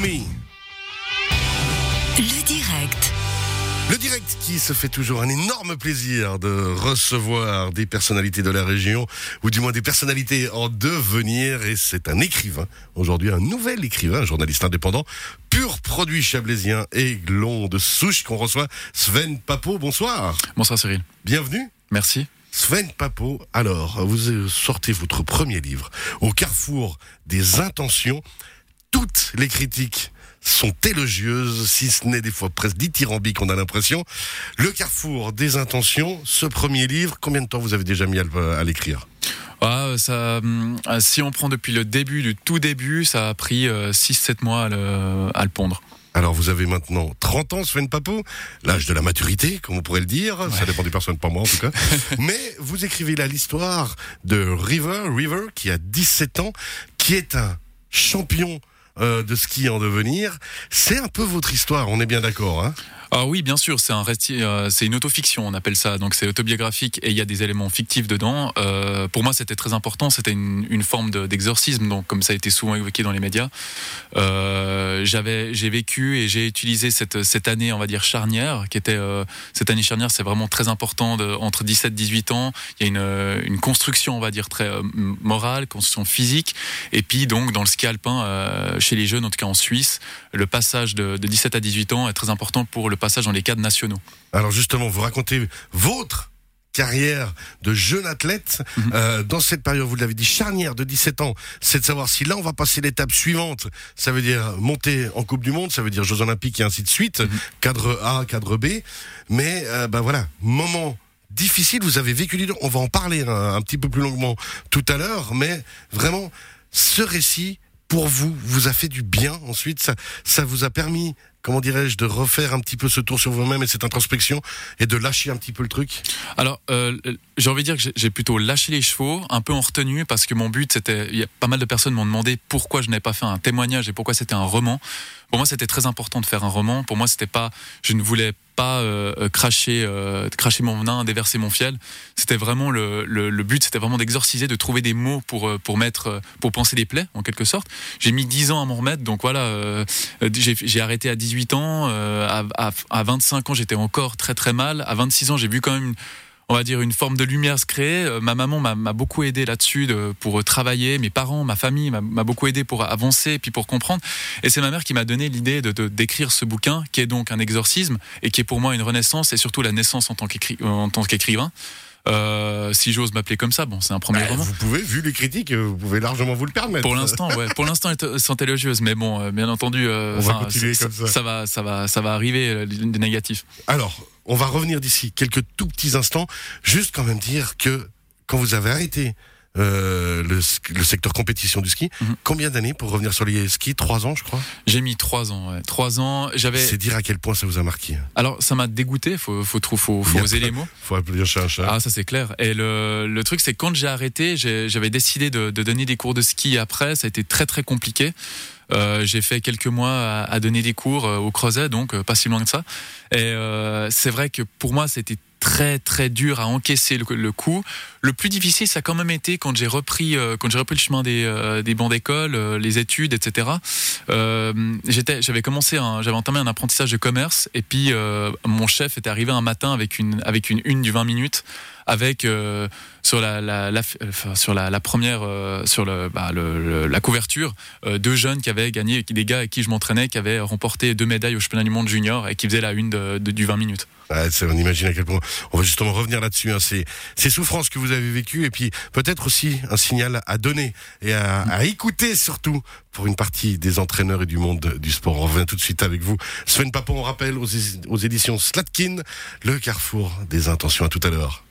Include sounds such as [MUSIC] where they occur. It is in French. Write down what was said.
Me. Le direct. Le direct qui se fait toujours un énorme plaisir de recevoir des personnalités de la région, ou du moins des personnalités en devenir, et c'est un écrivain, aujourd'hui un nouvel écrivain, un journaliste indépendant, pur produit chablaisien, aiglon de souche qu'on reçoit, Sven Papo, bonsoir. Bonsoir Cyril. Bienvenue. Merci. Sven Papo, alors, vous sortez votre premier livre, Au carrefour des intentions, toutes les critiques sont élogieuses, si ce n'est des fois presque dithyrambiques, on a l'impression. Le carrefour des intentions, ce premier livre, combien de temps vous avez déjà mis à l'écrire? Ah, ça, hum, si on prend depuis le début, du tout début, ça a pris 6-7 mois à le, à le pondre. Alors vous avez maintenant 30 ans, Sven Papo, l'âge de la maturité, comme on pourrait le dire, ça dépend des personnes, pas moi en tout cas. [LAUGHS] Mais vous écrivez là l'histoire de River, River, qui a 17 ans, qui est un champion euh, de ski en devenir. C'est un peu votre histoire, on est bien d'accord. Hein? Ah oui, bien sûr, c'est un récit, euh, c'est une autofiction, on appelle ça. Donc c'est autobiographique et il y a des éléments fictifs dedans. Euh, pour moi, c'était très important. C'était une, une forme de- d'exorcisme, donc comme ça a été souvent évoqué dans les médias. Euh, j'avais, j'ai vécu et j'ai utilisé cette cette année, on va dire charnière, qui était euh, cette année charnière, c'est vraiment très important. De, entre 17 et 18 ans, il y a une, une construction, on va dire très euh, morale, construction physique, et puis donc dans le ski alpin, euh, chez les jeunes, en tout cas en Suisse, le passage de, de 17 à 18 ans est très important pour le passage dans les cadres nationaux. Alors justement, vous racontez votre carrière de jeune athlète. Mhm. Euh, dans cette période, vous l'avez dit, charnière de 17 ans, c'est de savoir si là on va passer l'étape suivante. Ça veut dire monter en Coupe du Monde, ça veut dire Jeux Olympiques et ainsi de suite, Mhm. cadre A, cadre B. Mais euh, ben voilà, moment difficile, vous avez vécu les deux. On va en parler un, un petit peu plus longuement tout à l'heure, mais vraiment, ce récit, pour vous, vous a fait du bien ensuite. Ça, ça vous a permis, comment dirais-je, de refaire un petit peu ce tour sur vous-même et cette introspection et de lâcher un petit peu le truc. Alors, euh, j'ai envie de dire que j'ai- plutôt lâché les chevaux, un peu en retenue, parce que mon but, c'était. Il y a pas mal de personnes m'ont demandé pourquoi je n'avais pas fait un témoignage et pourquoi c'était un roman. Pour moi, c'était très important de faire un roman. Pour moi, c'était pas. Je ne voulais pas euh, cracher, euh, cracher mon venin, déverser mon fiel. C'était vraiment le, le, but, c'était vraiment d'exorciser, de trouver des mots pour pour mettre, pour penser des plaies, en quelque sorte. J'ai mis 10 ans à m'en remettre, donc voilà. j'ai arrêté à 18 ans. euh, à, à, à 25 ans, j'étais encore très très mal. À 26 ans, j'ai vu quand même on va dire une forme de lumière se créer. Euh, Ma maman m'a beaucoup aidé là-dessus de- pour euh, travailler. Mes parents, ma famille m'a beaucoup aidé pour avancer et puis pour comprendre. Et c'est ma mère qui m'a donné l'idée de d'écrire ce bouquin, qui est donc un exorcisme et qui est pour moi une renaissance et surtout la naissance en tant qu'écrivain. Euh, si j'ose m'appeler comme ça, bon, c'est un premier Bah, roman. vous pouvez, vu les critiques, euh, vous pouvez largement vous le permettre. Pour l'instant, ouais. Pour l'instant, elles sont élogieuses, mais bon, euh, bien entendu, euh, On va continuer ça, comme ça. va, ça va, ça va arriver euh, des négatifs. Alors, on va revenir d'ici quelques tout petits instants. Juste quand même dire que quand vous avez arrêté euh, le, secteur compétition du ski, Mhm. combien d'années pour revenir sur les skis? Trois ans, je crois? J'ai mis trois ans, ouais. trois ans. J'avais. C'est dire à quel point ça vous a marqué. Alors, ça m'a dégoûté. Faut, faut, faut, Il faut a oser les mots. [LAUGHS] Faut appeler un chat chat. Ah, ça c'est clair. Et le, le truc, c'est que quand j'ai arrêté, j'avais décidé de, de donner des cours de ski après. Ça a été très très compliqué. Euh, j'ai fait quelques mois à, à donner des cours euh, au Creuset, donc euh, pas si loin que ça. Et c'est vrai que pour moi, c'était très très dur à encaisser le, le coup. Le plus difficile, ça a quand même été quand j'ai repris euh, quand j'ai repris le chemin des, euh, des bancs d'école, euh, les études, etc. J'étais, j'avais commencé, j'avais entamé un apprentissage de commerce, et puis mon chef était arrivé un matin avec une avec une une du 20 minutes avec euh, sur la, la, la- enfin, sur la, la première euh, sur le, bah, le- le- la couverture euh, deux jeunes qui avaient gagné des gars avec qui je m'entraînais qui avaient remporté deux médailles au championnat du monde junior et qui faisaient la une de, de- du 20 minutes on imagine à quel point. On va justement revenir là-dessus. Hein. C'est ces souffrances que vous avez vécues et puis peut-être aussi un signal à donner et à, à écouter surtout pour une partie des entraîneurs et du monde du sport. On revient tout de suite avec vous. Sven Papon, on rappelle aux, aux éditions Slatkin, le carrefour des intentions. À tout à l'heure.